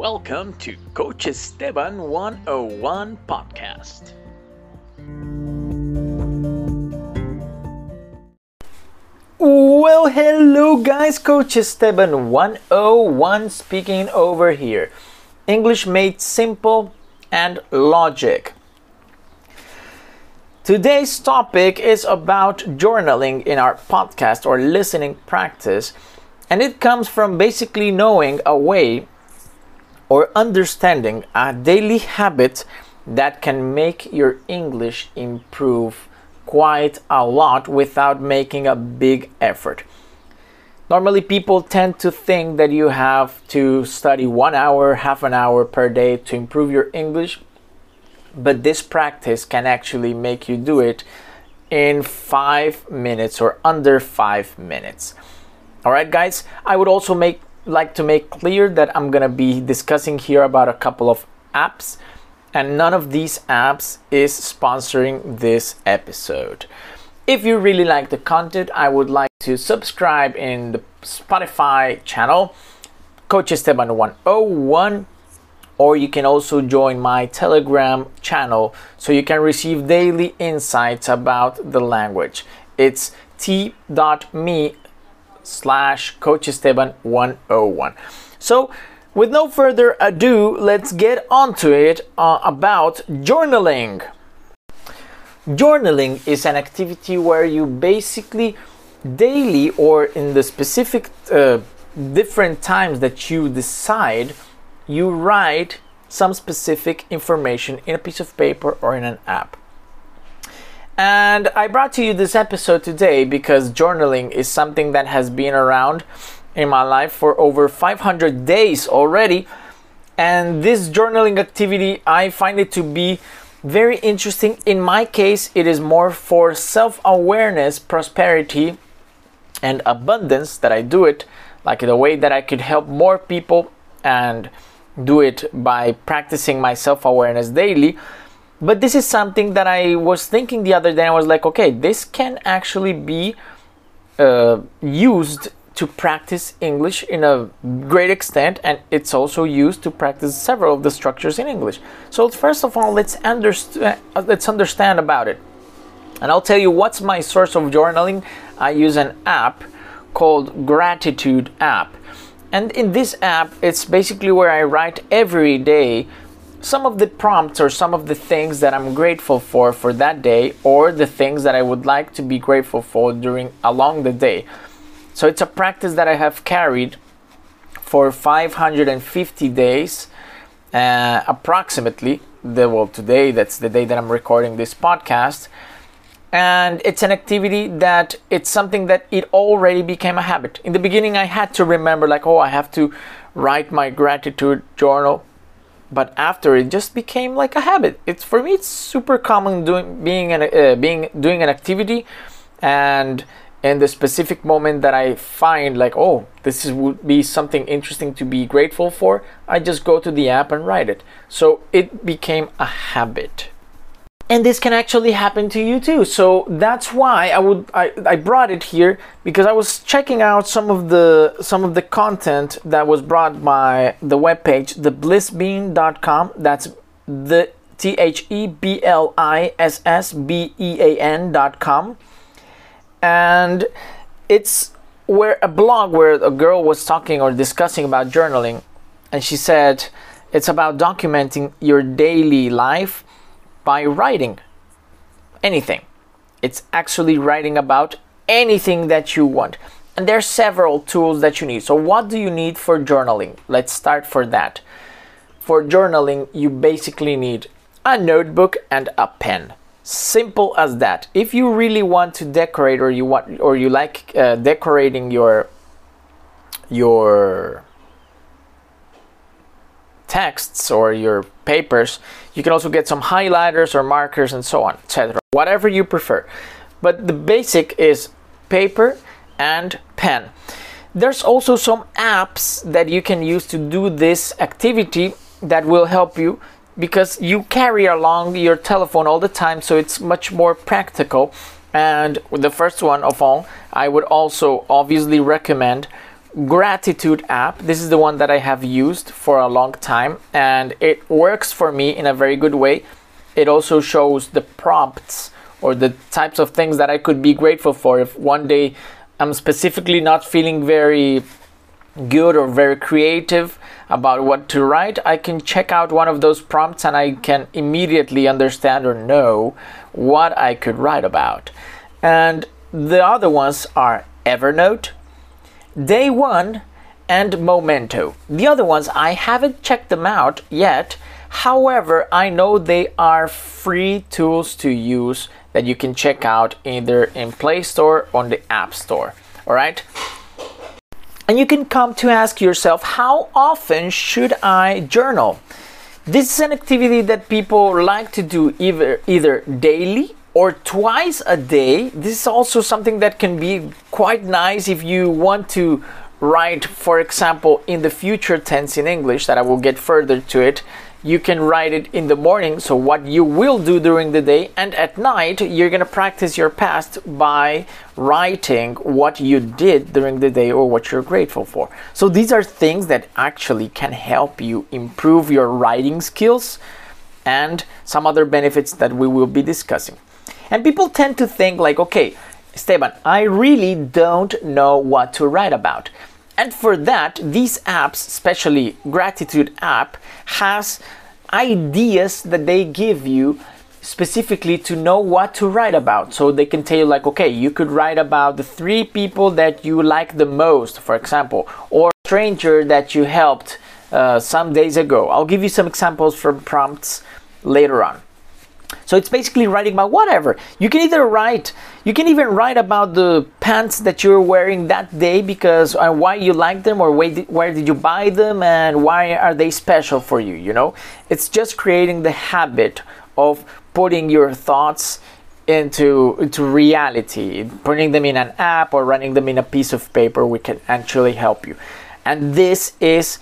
Welcome to Coach Esteban 101 podcast. Well, hello guys, Coach Esteban 101 speaking over here. English made simple and logic. Today's topic is about journaling in our podcast or listening practice, and it comes from basically knowing a way or understanding a daily habit that can make your English improve quite a lot without making a big effort. Normally, people tend to think that you have to study one hour, half an hour per day to improve your English, but this practice can actually make you do it in five minutes or under five minutes. All right, guys, I would also make like to make clear that I'm going to be discussing here about a couple of apps, and none of these apps is sponsoring this episode. If you really like the content, I would like to subscribe in the Spotify channel, Coach Esteban 101, or you can also join my Telegram channel so you can receive daily insights about the language. It's t.me slash Coach Esteban 101. So, with no further ado, let's get onto it uh, about journaling. Journaling is an activity where you basically daily or in the specific uh, different times that you decide, you write some specific information in a piece of paper or in an app. And I brought to you this episode today because journaling is something that has been around in my life for over 500 days already. And this journaling activity, I find it to be very interesting. In my case, it is more for self awareness, prosperity, and abundance that I do it, like the way that I could help more people and do it by practicing my self awareness daily but this is something that I was thinking the other day. I was like, okay, this can actually be uh, used to practice English in a great extent, and it's also used to practice several of the structures in English. So first of all, let's. Uh, let's understand about it, and I'll tell you what's my source of journaling. I use an app called Gratitude app, and in this app, it's basically where I write every day some of the prompts or some of the things that I'm grateful for for that day or the things that I would like to be grateful for during along the day. So it's a practice that I have carried for 550 days uh, approximately. The, well, today that's the day that I'm recording this podcast. And it's an activity that it's something that it already became a habit. In the beginning, I had to remember, like, oh, I have to write my gratitude journal but after it just became like a habit. It's for me it's super common doing being an uh, being doing an activity and in the specific moment that i find like oh this is, would be something interesting to be grateful for i just go to the app and write it. So it became a habit and this can actually happen to you too. So that's why i would I, I brought it here because i was checking out some of the some of the content that was brought by the webpage theblissbean.com that's the T H E B L I S S B E A N dot com. and it's where a blog where a girl was talking or discussing about journaling. And she said it's about documenting your daily life by writing anything. It's actually writing about anything that you want. And there are several tools that you need. So, what do you need for journaling? Let's start for that. For journaling, you basically need a notebook and a pen. Simple as that. If you really want to decorate or you want or you like uh, decorating your your texts or your papers, you can also get some highlighters or markers and so on, etc. Whatever you prefer. But the basic is paper and pen. There's also some apps that you can use to do this activity that will help you because you carry along your telephone all the time, so it's much more practical. And the first one of all, I would also obviously recommend gratitude app. This is the one that I have used for a long time and it works for me in a very good way. It also shows the prompts or the types of things that I could be grateful for if one day I'm specifically not feeling very good or very creative about what to write, I can check out one of those prompts and I can immediately understand or know what I could write about. And the other ones are Evernote, Day One, and Memento. The other ones, I haven't checked them out yet. However, I know they are free tools to use that you can check out either in Play Store or on the App Store. All right. And you can come to ask yourself, how often should I journal? This is an activity that people like to do either either daily or twice a day. This is also something that can be quite nice if you want to write, for example, in the future tense in English, that I will get further to it you can write it in the morning so what you will do during the day and at night you're to practice your past by writing what you did during the day or what you're grateful for so these are things that actually can help you improve your writing skills and some other benefits that we will be discussing and people tend to think like okay Esteban, I really don't know what to write about. And for that, these apps, especially Gratitude app, has ideas that they give you specifically to know what to write about. So they can tell you, like, okay, you could write about the three people that you like the most, for example, or stranger that you helped uh, some days ago. I'll give you some examples from prompts later on. So it's basically writing about whatever. You can either write, you can even write about the pants that you're wearing that day because uh, why you like them or where did, you buy them and why are they special for you, you know? It's just creating the habit of putting your thoughts into into reality, putting them in an app or running them in a piece of paper we can actually help you. And this is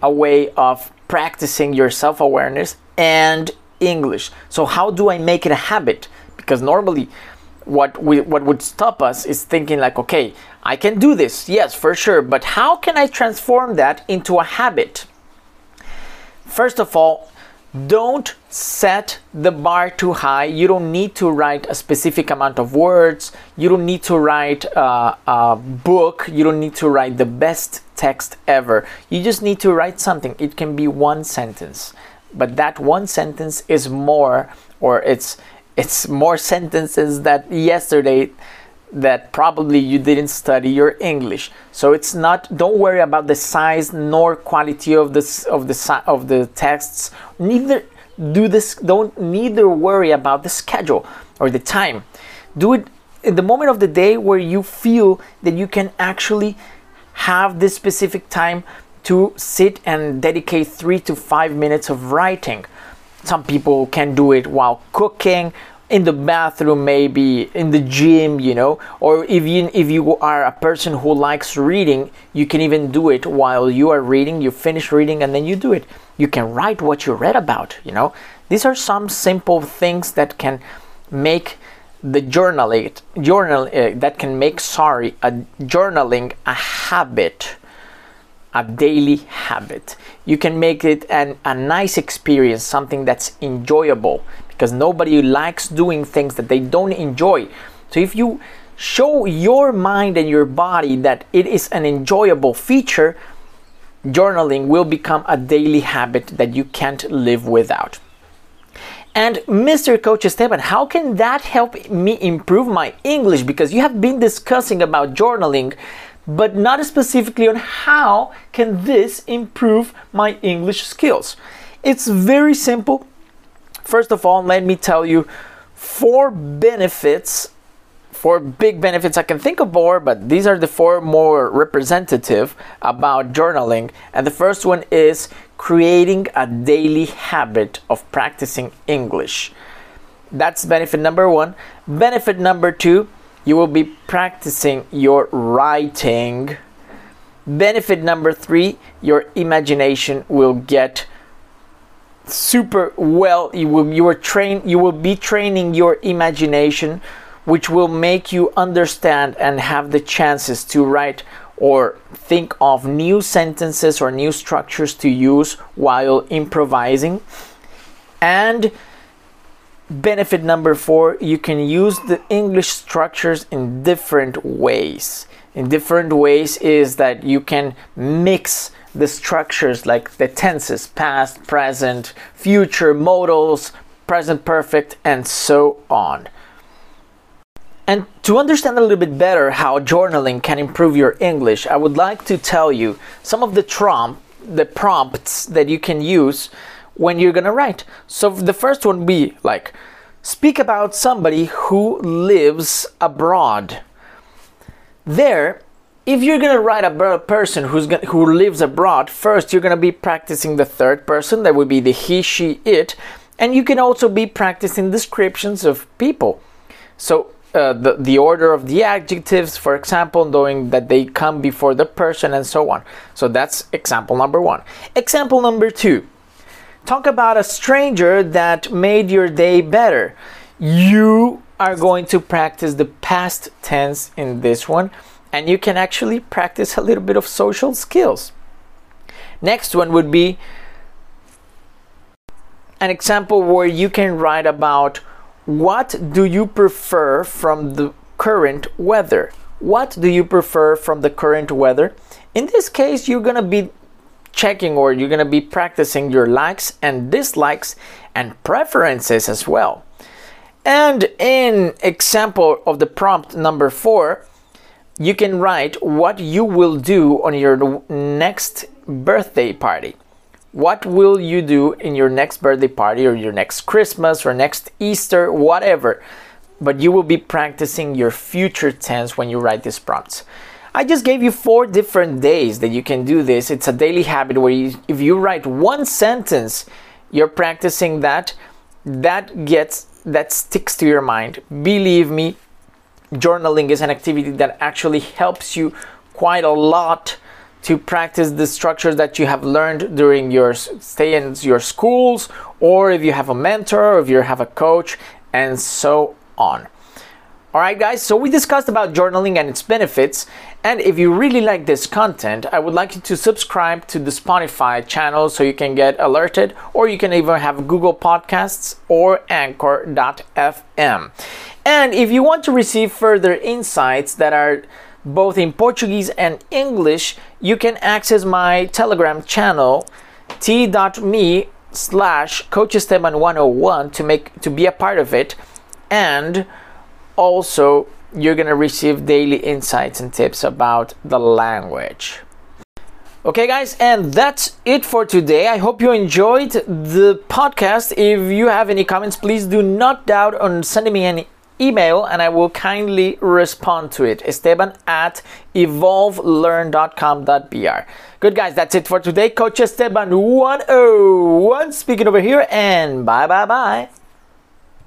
a way of practicing your self-awareness and English. So how do I make it a habit? Because normally what we what would stop us is thinking like, okay, I can do this. Yes, for sure, but how can I transform that into a habit? First of all, don't set the bar too high. You don't need to write a specific amount of words. You don't need to write a, a, book. You don't need to write the best text ever. You just need to write something. It can be one sentence but that one sentence is more or it's it's more sentences that yesterday that probably you didn't study your English. So it's not don't worry about the size nor quality of this of the of the texts. Neither do this don't neither worry about the schedule or the time. Do it in the moment of the day where you feel that you can actually have this specific time to sit and dedicate three to five minutes of writing. Some people can do it while cooking, in the bathroom, maybe in the gym, you know, or if you if you are a person who likes reading, you can even do it while you are reading. You finish reading and then you do it. You can write what you read about. You know, these are some simple things that can make the journaling journal uh, that can make sorry a journaling a habit a daily habit. You can make it an, a nice experience, something that's enjoyable, because nobody likes doing things that they don't enjoy. So if you show your mind and your body that it is an enjoyable feature, journaling will become a daily habit that you can't live without. And Mr. Coach Esteban, how can that help me improve my English? Because you have been discussing about journaling but not specifically on how can this improve my English skills. It's very simple. First of all, let me tell you four benefits, four big benefits I can think of more, but these are the four more representative about journaling. And the first one is creating a daily habit of practicing English. That's benefit number one. Benefit number two, you will be practicing your writing. Benefit number three, your imagination will get super well. You will you are train you will be training your imagination, which will make you understand and have the chances to write or think of new sentences or new structures to use while improvising. And benefit number four, you can use the English structures in different ways. In different ways is that you can mix the structures like the tenses past, present, future, modals, present perfect, and so on. And to understand a little bit better how journaling can improve your English, I would like to tell you some of the trump, the prompts that you can use when you're gonna write. So the first one be like, speak about somebody who lives abroad. There, if you're gonna write about a person who's gonna, who lives abroad, first you're gonna be practicing the third person. That would be the he, she, it, and you can also be practicing descriptions of people. So uh, the, the order of the adjectives, for example, knowing that they come before the person and so on. So that's example number one. Example number two talk about a stranger that made your day better. You are going to practice the past tense in this one, and you can actually practice a little bit of social skills. Next one would be an example where you can write about what do you prefer from the current weather? What do you prefer from the current weather? In this case, you're going to be checking or you're going to be practicing your likes and dislikes and preferences as well. And in example of the prompt number 4, you can write what you will do on your next birthday party. What will you do in your next birthday party or your next Christmas or next Easter, whatever? But you will be practicing your future tense when you write these prompts. I just gave you four different days that you can do this. It's a daily habit where you, if you write one sentence, you're practicing that. That gets that sticks to your mind. Believe me, journaling is an activity that actually helps you quite a lot to practice the structures that you have learned during your stay in your schools, or if you have a mentor, or if you have a coach, and so on. All right, guys, so we discussed about journaling and its benefits. And if you really like this content, I would like you to subscribe to the Spotify channel so you can get alerted, or you can even have Google Podcasts or Anchor.fm. And if you want to receive further insights that are both in Portuguese and English, you can access my Telegram channel t.me slash coach esteban 101 to make to be a part of it and also you're going to receive daily insights and tips about the language okay guys and that's it for today i hope you enjoyed the podcast if you have any comments please do not doubt on sending me any email and I will kindly respond to it. Esteban at evolvelearn.com.br. Good guys, that's it for today. Coach Esteban 101 speaking over here and bye bye bye.